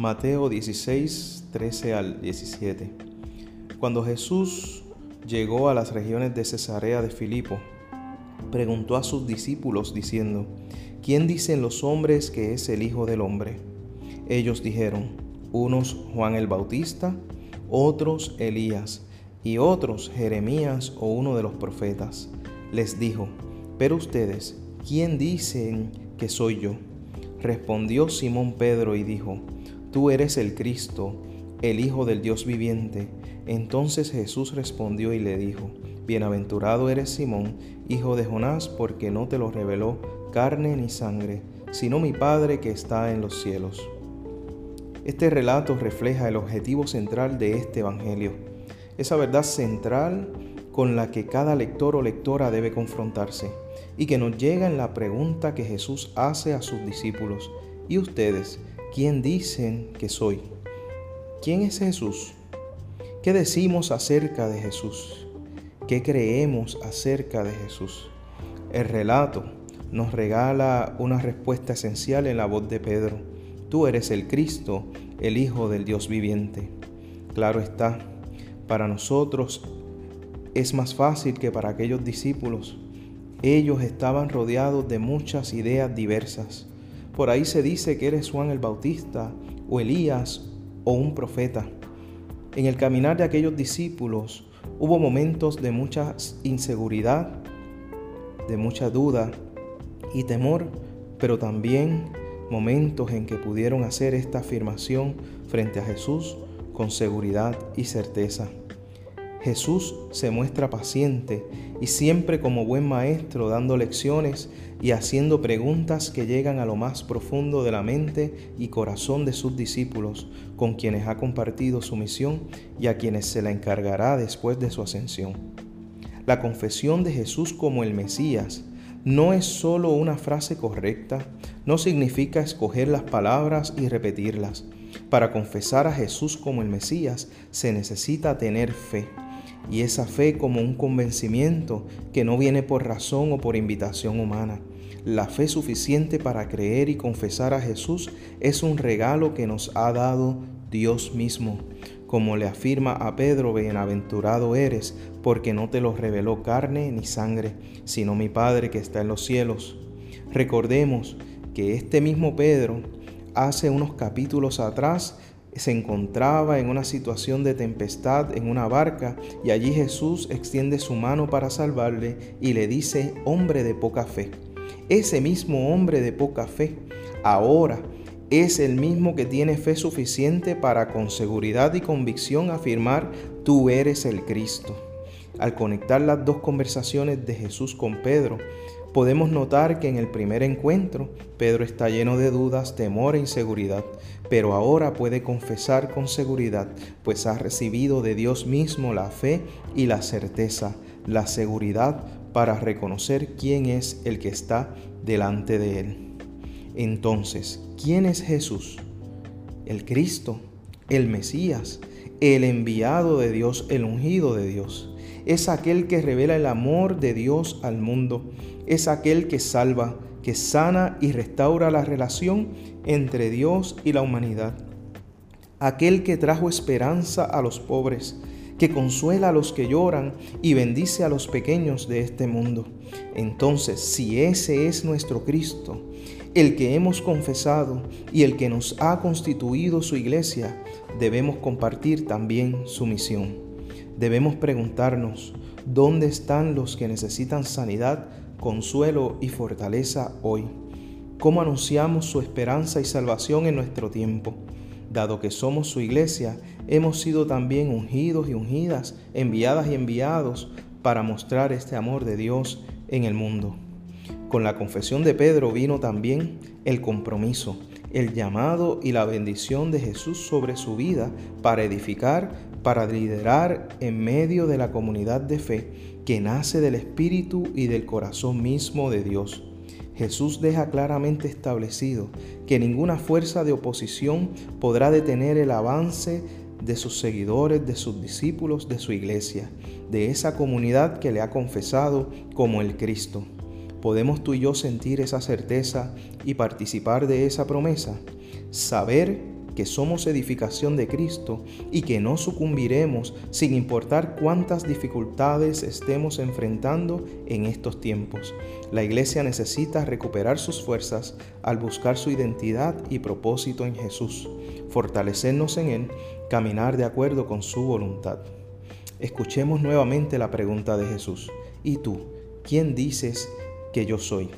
Mateo 16, 13 al 17. Cuando Jesús llegó a las regiones de Cesarea de Filipo, preguntó a sus discípulos diciendo, ¿quién dicen los hombres que es el Hijo del Hombre? Ellos dijeron, unos Juan el Bautista, otros Elías, y otros Jeremías o uno de los profetas. Les dijo, pero ustedes, ¿quién dicen que soy yo? Respondió Simón Pedro y dijo, Tú eres el Cristo, el Hijo del Dios viviente. Entonces Jesús respondió y le dijo, Bienaventurado eres Simón, hijo de Jonás, porque no te lo reveló carne ni sangre, sino mi Padre que está en los cielos. Este relato refleja el objetivo central de este Evangelio, esa verdad central con la que cada lector o lectora debe confrontarse y que nos llega en la pregunta que Jesús hace a sus discípulos. ¿Y ustedes, quién dicen que soy? ¿Quién es Jesús? ¿Qué decimos acerca de Jesús? ¿Qué creemos acerca de Jesús? El relato nos regala una respuesta esencial en la voz de Pedro. Tú eres el Cristo, el Hijo del Dios viviente. Claro está, para nosotros es más fácil que para aquellos discípulos. Ellos estaban rodeados de muchas ideas diversas. Por ahí se dice que eres Juan el Bautista o Elías o un profeta. En el caminar de aquellos discípulos hubo momentos de mucha inseguridad, de mucha duda y temor, pero también momentos en que pudieron hacer esta afirmación frente a Jesús con seguridad y certeza. Jesús se muestra paciente y siempre como buen maestro dando lecciones y haciendo preguntas que llegan a lo más profundo de la mente y corazón de sus discípulos, con quienes ha compartido su misión y a quienes se la encargará después de su ascensión. La confesión de Jesús como el Mesías no es solo una frase correcta, no significa escoger las palabras y repetirlas. Para confesar a Jesús como el Mesías se necesita tener fe y esa fe como un convencimiento que no viene por razón o por invitación humana. La fe suficiente para creer y confesar a Jesús es un regalo que nos ha dado Dios mismo. Como le afirma a Pedro, bienaventurado eres, porque no te lo reveló carne ni sangre, sino mi Padre que está en los cielos. Recordemos que este mismo Pedro, hace unos capítulos atrás, se encontraba en una situación de tempestad en una barca y allí Jesús extiende su mano para salvarle y le dice, hombre de poca fe. Ese mismo hombre de poca fe ahora es el mismo que tiene fe suficiente para con seguridad y convicción afirmar, tú eres el Cristo. Al conectar las dos conversaciones de Jesús con Pedro, podemos notar que en el primer encuentro Pedro está lleno de dudas, temor e inseguridad, pero ahora puede confesar con seguridad, pues ha recibido de Dios mismo la fe y la certeza, la seguridad para reconocer quién es el que está delante de él. Entonces, ¿quién es Jesús? El Cristo, el Mesías, el enviado de Dios, el ungido de Dios. Es aquel que revela el amor de Dios al mundo es aquel que salva, que sana y restaura la relación entre Dios y la humanidad. Aquel que trajo esperanza a los pobres, que consuela a los que lloran y bendice a los pequeños de este mundo. Entonces, si ese es nuestro Cristo, el que hemos confesado y el que nos ha constituido su iglesia, debemos compartir también su misión. Debemos preguntarnos, ¿dónde están los que necesitan sanidad consuelo y fortaleza hoy. ¿Cómo anunciamos su esperanza y salvación en nuestro tiempo? Dado que somos su iglesia, hemos sido también ungidos y ungidas, enviadas y enviados para mostrar este amor de Dios en el mundo. Con la confesión de Pedro vino también el compromiso, el llamado y la bendición de Jesús sobre su vida para edificar, para liderar en medio de la comunidad de fe que nace del Espíritu y del corazón mismo de Dios. Jesús deja claramente establecido que ninguna fuerza de oposición podrá detener el avance de sus seguidores, de sus discípulos, de su iglesia, de esa comunidad que le ha confesado como el Cristo. ¿Podemos tú y yo sentir esa certeza y participar de esa promesa? Saber que somos edificación de Cristo y que no sucumbiremos sin importar cuántas dificultades estemos enfrentando en estos tiempos. La iglesia necesita recuperar sus fuerzas al buscar su identidad y propósito en Jesús, fortalecernos en Él, caminar de acuerdo con su voluntad. Escuchemos nuevamente la pregunta de Jesús. ¿Y tú, quién dices que yo soy?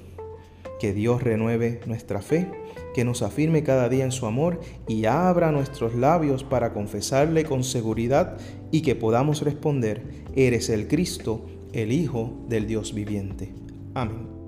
Que Dios renueve nuestra fe que nos afirme cada día en su amor y abra nuestros labios para confesarle con seguridad y que podamos responder, eres el Cristo, el Hijo del Dios viviente. Amén.